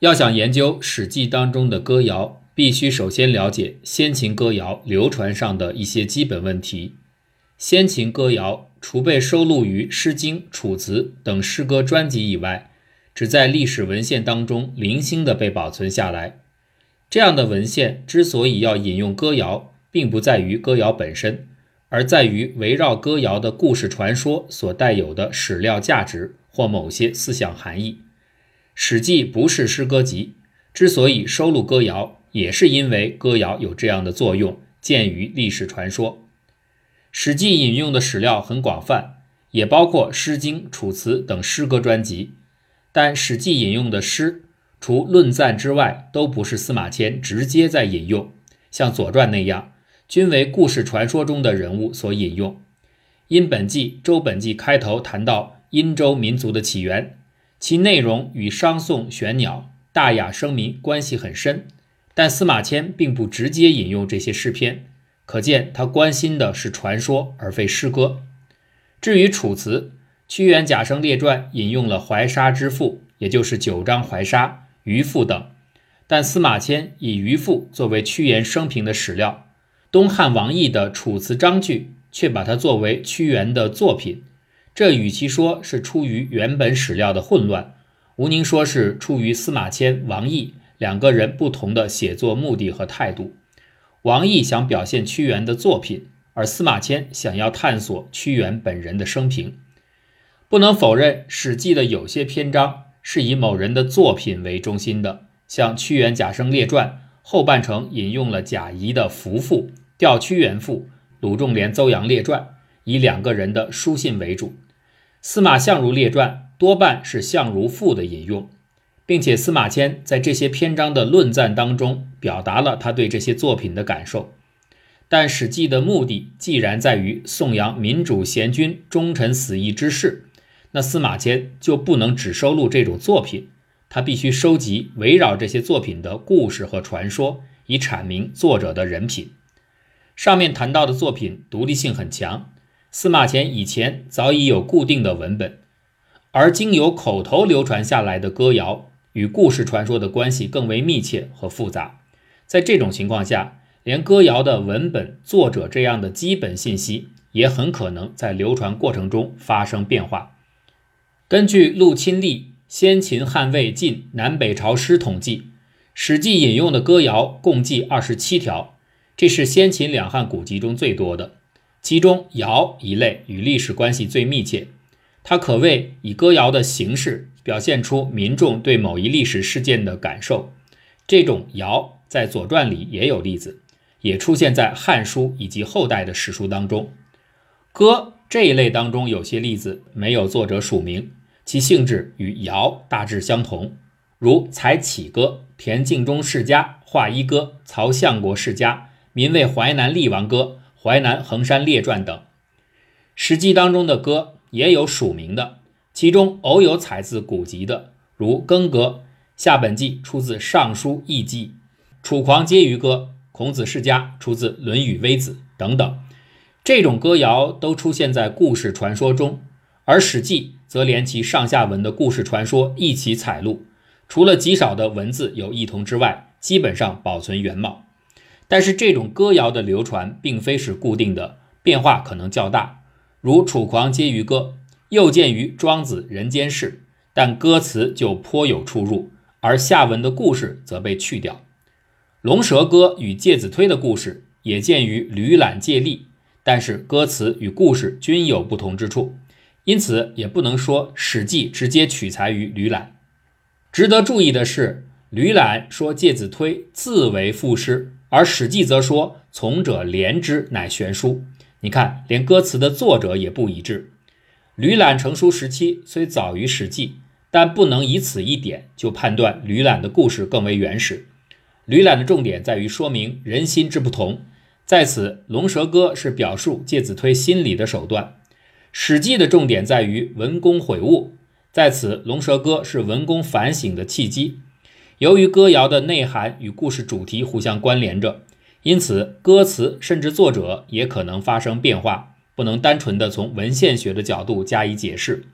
要想研究《史记》当中的歌谣，必须首先了解先秦歌谣流传上的一些基本问题。先秦歌谣除被收录于《诗经》《楚辞》等诗歌专辑以外，只在历史文献当中零星的被保存下来。这样的文献之所以要引用歌谣，并不在于歌谣本身，而在于围绕歌谣的故事传说所带有的史料价值或某些思想含义。《史记》不是诗歌集，之所以收录歌谣，也是因为歌谣有这样的作用，见于历史传说。《史记》引用的史料很广泛，也包括《诗经》《楚辞》等诗歌专辑。但《史记》引用的诗，除论赞之外，都不是司马迁直接在引用，像《左传》那样，均为故事传说中的人物所引用。《殷本纪》《周本纪》开头谈到殷周民族的起源。其内容与商颂玄鸟、大雅生民关系很深，但司马迁并不直接引用这些诗篇，可见他关心的是传说而非诗歌。至于《楚辞》，屈原《贾生列传》引用了怀沙之赋，也就是九章怀沙、渔父等，但司马迁以渔父作为屈原生平的史料，东汉王逸的《楚辞章句》却把它作为屈原的作品。这与其说是出于原本史料的混乱，吴宁说是出于司马迁、王逸两个人不同的写作目的和态度。王逸想表现屈原的作品，而司马迁想要探索屈原本人的生平。不能否认，《史记》的有些篇章是以某人的作品为中心的，像《屈原贾生列传》后半程引用了贾谊的《服赋》《吊屈原赋》，鲁仲连《邹阳列传》。以两个人的书信为主，司马相如列传多半是相如赋的引用，并且司马迁在这些篇章的论赞当中表达了他对这些作品的感受。但《史记》的目的既然在于颂扬民主贤君忠臣死义之事，那司马迁就不能只收录这种作品，他必须收集围绕这些作品的故事和传说，以阐明作者的人品。上面谈到的作品独立性很强。司马迁以前早已有固定的文本，而经由口头流传下来的歌谣与故事传说的关系更为密切和复杂。在这种情况下，连歌谣的文本、作者这样的基本信息也很可能在流传过程中发生变化。根据陆钦历《先秦汉魏晋南北朝诗统计》，《史记》引用的歌谣共计二十七条，这是先秦两汉古籍中最多的。其中谣一类与历史关系最密切，它可谓以歌谣的形式表现出民众对某一历史事件的感受。这种谣在《左传》里也有例子，也出现在《汉书》以及后代的史书当中。歌这一类当中有些例子没有作者署名，其性质与谣大致相同，如《采起歌》《田敬忠世家》《画衣歌》《曹相国世家》《民为淮南厉王歌》。《淮南衡山列传》等，《史记》当中的歌也有署名的，其中偶有采自古籍的，如《耕歌》，下本纪出自《尚书易记》，《楚狂皆于歌》，孔子世家出自《论语微子》等等。这种歌谣都出现在故事传说中，而《史记》则连其上下文的故事传说一起采录，除了极少的文字有异同之外，基本上保存原貌。但是这种歌谣的流传并非是固定的，变化可能较大。如《楚狂皆于歌》，又见于《庄子·人间世》，但歌词就颇有出入，而下文的故事则被去掉。《龙蛇歌》与介子推的故事也见于《吕览借力》，但是歌词与故事均有不同之处，因此也不能说《史记》直接取材于吕览。值得注意的是，吕览说介子推自为赋诗。而《史记》则说：“从者连之，乃玄书。”你看，连歌词的作者也不一致。吕览成书时期虽早于《史记》，但不能以此一点就判断吕览的故事更为原始。吕览的重点在于说明人心之不同，在此，《龙蛇歌》是表述介子推心理的手段；《史记》的重点在于文公悔悟，在此，《龙蛇歌》是文公反省的契机。由于歌谣的内涵与故事主题互相关联着，因此歌词甚至作者也可能发生变化，不能单纯的从文献学的角度加以解释。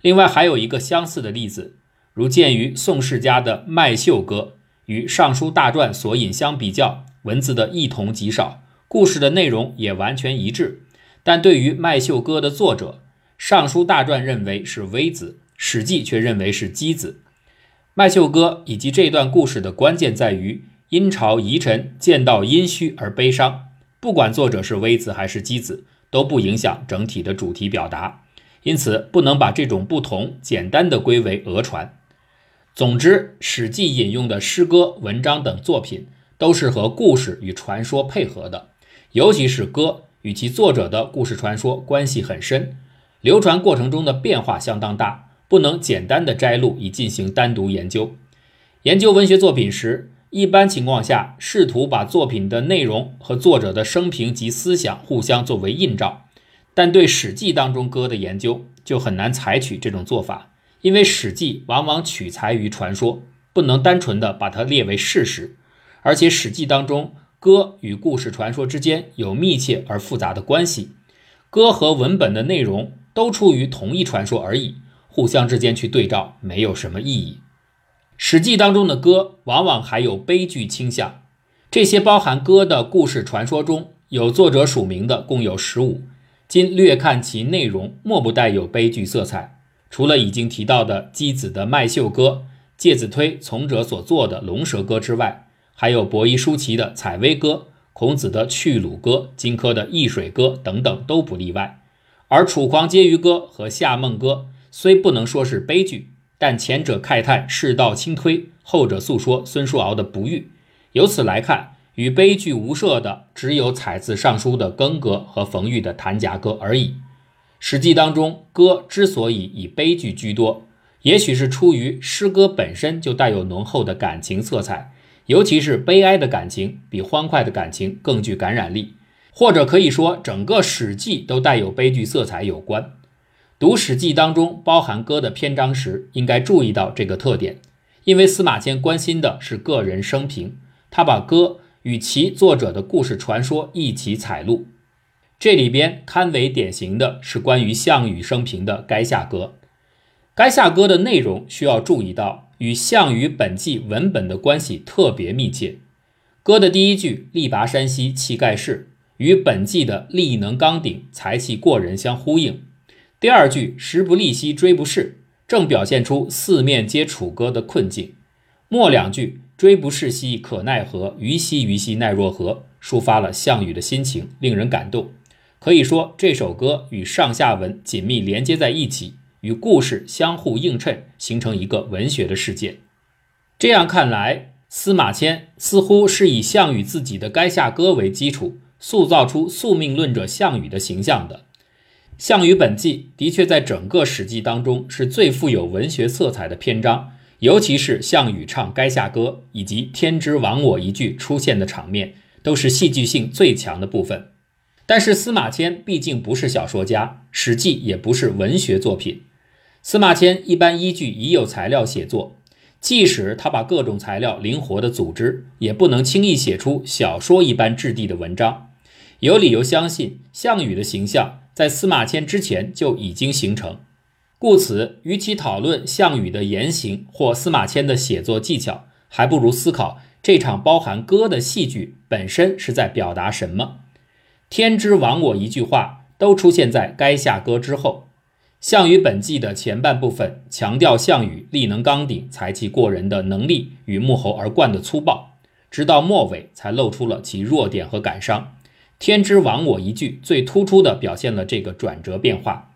另外，还有一个相似的例子：如见于宋世家的《麦秀歌》，与《尚书大传》索引相比较，文字的异同极少，故事的内容也完全一致。但对于《麦秀歌》的作者，《尚书大传》认为是微子，《史记》却认为是箕子。《麦秀歌》以及这段故事的关键在于，殷朝遗臣见到殷墟而悲伤，不管作者是微子还是箕子，都不影响整体的主题表达。因此，不能把这种不同简单的归为讹传。总之，《史记》引用的诗歌、文章等作品，都是和故事与传说配合的。尤其是歌，与其作者的故事传说关系很深，流传过程中的变化相当大，不能简单的摘录以进行单独研究。研究文学作品时，一般情况下，试图把作品的内容和作者的生平及思想互相作为映照。但对《史记》当中歌的研究，就很难采取这种做法。因为《史记》往往取材于传说，不能单纯的把它列为事实，而且《史记》当中歌与故事传说之间有密切而复杂的关系，歌和文本的内容都出于同一传说而已，互相之间去对照没有什么意义。《史记》当中的歌往往还有悲剧倾向，这些包含歌的故事传说中有作者署名的共有十五，今略看其内容，莫不带有悲剧色彩。除了已经提到的箕子的《麦秀歌》，介子推从者所作的《龙蛇歌》之外，还有伯夷叔齐的《采薇歌》、孔子的《去鲁歌》、荆轲的《易水歌》等等都不例外。而《楚狂婕妤歌》和《夏梦歌》虽不能说是悲剧，但前者慨叹世道倾推，后者诉说孙叔敖的不遇。由此来看，与悲剧无涉的只有采自《尚书》的《耕歌》和冯玉的《弹甲歌》而已。史记当中，歌之所以以悲剧居多，也许是出于诗歌本身就带有浓厚的感情色彩，尤其是悲哀的感情比欢快的感情更具感染力，或者可以说整个史记都带有悲剧色彩有关。读史记当中包含歌的篇章时，应该注意到这个特点，因为司马迁关心的是个人生平，他把歌与其作者的故事传说一起采录。这里边堪为典型的是关于项羽生平的《垓下歌》。《垓下歌》的内容需要注意到，与项羽本纪文本的关系特别密切。歌的第一句“力拔山兮气盖世”与本纪的“力能刚鼎，才气过人”相呼应。第二句“时不利兮骓不逝”正表现出四面皆楚歌的困境。末两句“骓不逝兮可奈何，虞兮虞兮奈若何”抒发了项羽的心情，令人感动。可以说，这首歌与上下文紧密连接在一起，与故事相互映衬，形成一个文学的世界。这样看来，司马迁似乎是以项羽自己的《垓下歌》为基础，塑造出宿命论者项羽的形象的。项羽本纪的确在整个史记当中是最富有文学色彩的篇章，尤其是项羽唱《垓下歌》以及“天之亡我”一句出现的场面，都是戏剧性最强的部分。但是司马迁毕竟不是小说家，《史记》也不是文学作品。司马迁一般依据已有材料写作，即使他把各种材料灵活的组织，也不能轻易写出小说一般质地的文章。有理由相信，项羽的形象在司马迁之前就已经形成。故此，与其讨论项羽的言行或司马迁的写作技巧，还不如思考这场包含歌的戏剧本身是在表达什么。天之亡我一句话都出现在《该下歌》之后。项羽本纪的前半部分强调项羽力能刚鼎、才气过人的能力与穆侯而冠的粗暴，直到末尾才露出了其弱点和感伤。天之亡我一句最突出地表现了这个转折变化。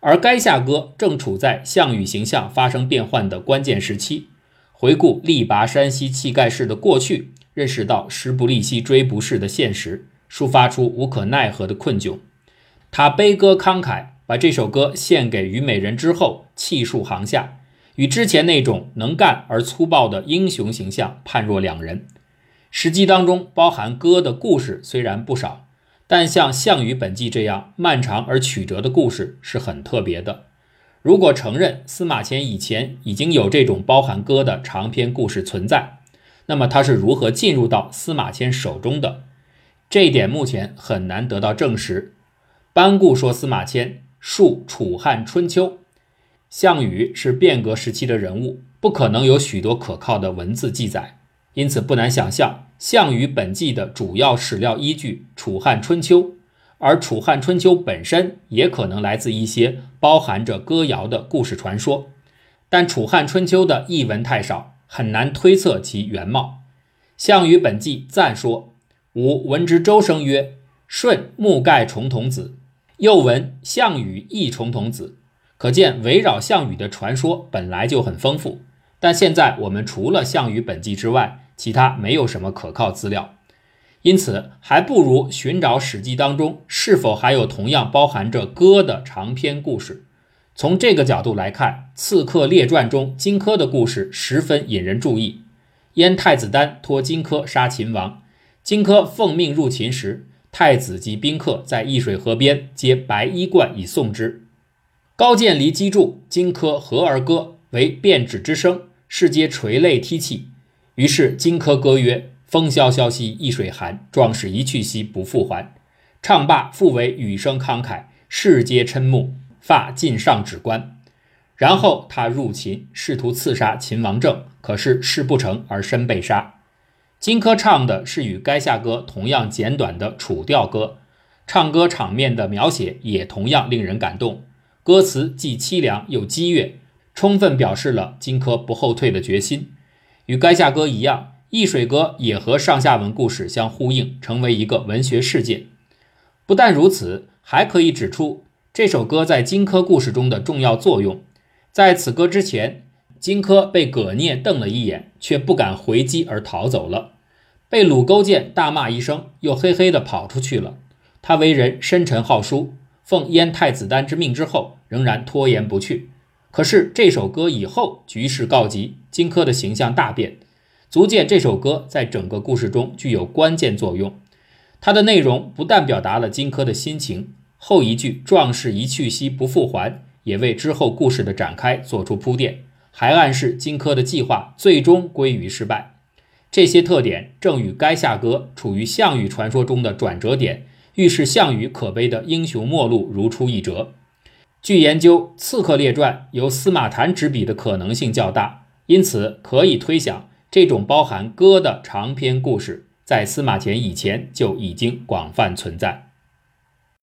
而《垓下歌》正处在项羽形象发生变换的关键时期，回顾力拔山兮气盖世的过去，认识到时不利兮骓不逝的现实。抒发出无可奈何的困窘，他悲歌慷慨，把这首歌献给虞美人之后，气数行下，与之前那种能干而粗暴的英雄形象判若两人。史记当中包含歌的故事虽然不少，但像项羽本纪这样漫长而曲折的故事是很特别的。如果承认司马迁以前已经有这种包含歌的长篇故事存在，那么他是如何进入到司马迁手中的？这一点目前很难得到证实。班固说司马迁述楚汉春秋，项羽是变革时期的人物，不可能有许多可靠的文字记载，因此不难想象，《项羽本纪》的主要史料依据《楚汉春秋》，而《楚汉春秋》本身也可能来自一些包含着歌谣的故事传说，但《楚汉春秋》的译文太少，很难推测其原貌。《项羽本纪》赞说：“吾闻之周生曰：‘舜木盖重瞳子。’又闻项羽亦重瞳子。”可见，围绕项羽的传说本来就很丰富。但现在我们除了《项羽本纪》之外，其他没有什么可靠资料，因此还不如寻找《史记》当中是否还有同样包含着歌的长篇故事。从这个角度来看，《刺客列传》中荆轲的故事十分引人注意。燕太子丹托荆轲杀秦王，荆轲奉命入秦时，太子及宾客在易水河边皆白衣冠以送之。高渐离击筑，荆轲和而歌，为变止之声，世皆垂泪涕泣。于是荆轲歌曰：“风萧萧兮易水寒，壮士一去兮不复还。”唱罢，复为羽声慷慨，世皆瞠目，发尽上指关。然后他入秦，试图刺杀秦王政，可是事不成而身被杀。荆轲唱的是与《垓下歌》同样简短的楚调歌，唱歌场面的描写也同样令人感动。歌词既凄凉又激越，充分表示了荆轲不后退的决心。与《垓下歌》一样，《易水歌》也和上下文故事相呼应，成为一个文学事件。不但如此，还可以指出这首歌在荆轲故事中的重要作用。在此歌之前，荆轲被葛聂瞪了一眼，却不敢回击而逃走了，被鲁勾践大骂一声，又嘿嘿地跑出去了。他为人深沉好书。奉燕太子丹之命之后，仍然拖延不去。可是这首歌以后局势告急，荆轲的形象大变，足见这首歌在整个故事中具有关键作用。它的内容不但表达了荆轲的心情，后一句“壮士一去兮不复还”也为之后故事的展开做出铺垫，还暗示荆轲的计划最终归于失败。这些特点正与《垓下歌》处于项羽传说中的转折点。预示项羽可悲的英雄末路如出一辙。据研究，《刺客列传》由司马谈执笔的可能性较大，因此可以推想，这种包含歌的长篇故事在司马迁以前就已经广泛存在。